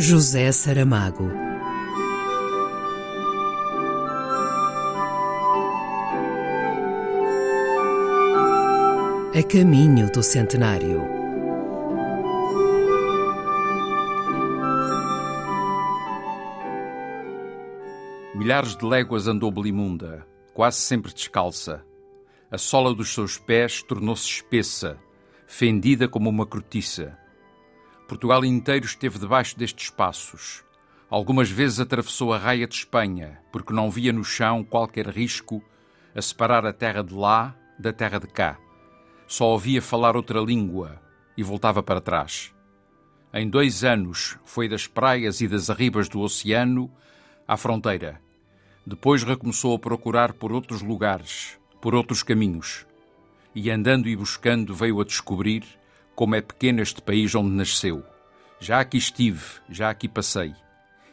José Saramago. A caminho do centenário. Milhares de léguas andou Belimunda, quase sempre descalça. A sola dos seus pés tornou-se espessa, fendida como uma cortiça. Portugal inteiro esteve debaixo destes passos. Algumas vezes atravessou a raia de Espanha, porque não via no chão qualquer risco a separar a terra de lá da terra de cá. Só ouvia falar outra língua e voltava para trás. Em dois anos foi das praias e das arribas do oceano à fronteira. Depois recomeçou a procurar por outros lugares, por outros caminhos. E andando e buscando veio a descobrir como é pequeno este país onde nasceu. Já aqui estive, já aqui passei.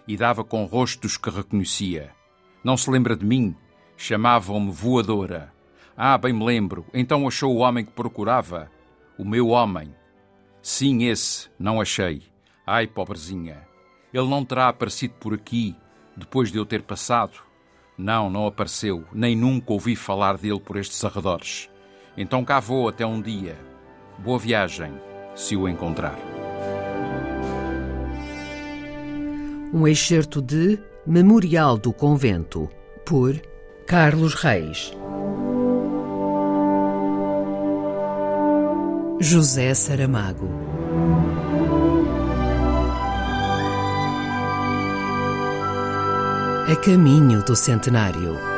E dava com rostos que reconhecia. Não se lembra de mim? Chamavam-me voadora. Ah, bem me lembro. Então achou o homem que procurava? O meu homem. Sim, esse, não achei. Ai, pobrezinha. Ele não terá aparecido por aqui depois de eu ter passado? Não, não apareceu, nem nunca ouvi falar dele por estes arredores. Então cá vou até um dia. Boa viagem, se o encontrar. Um excerto de Memorial do Convento, por Carlos Reis. José Saramago. A caminho do centenário.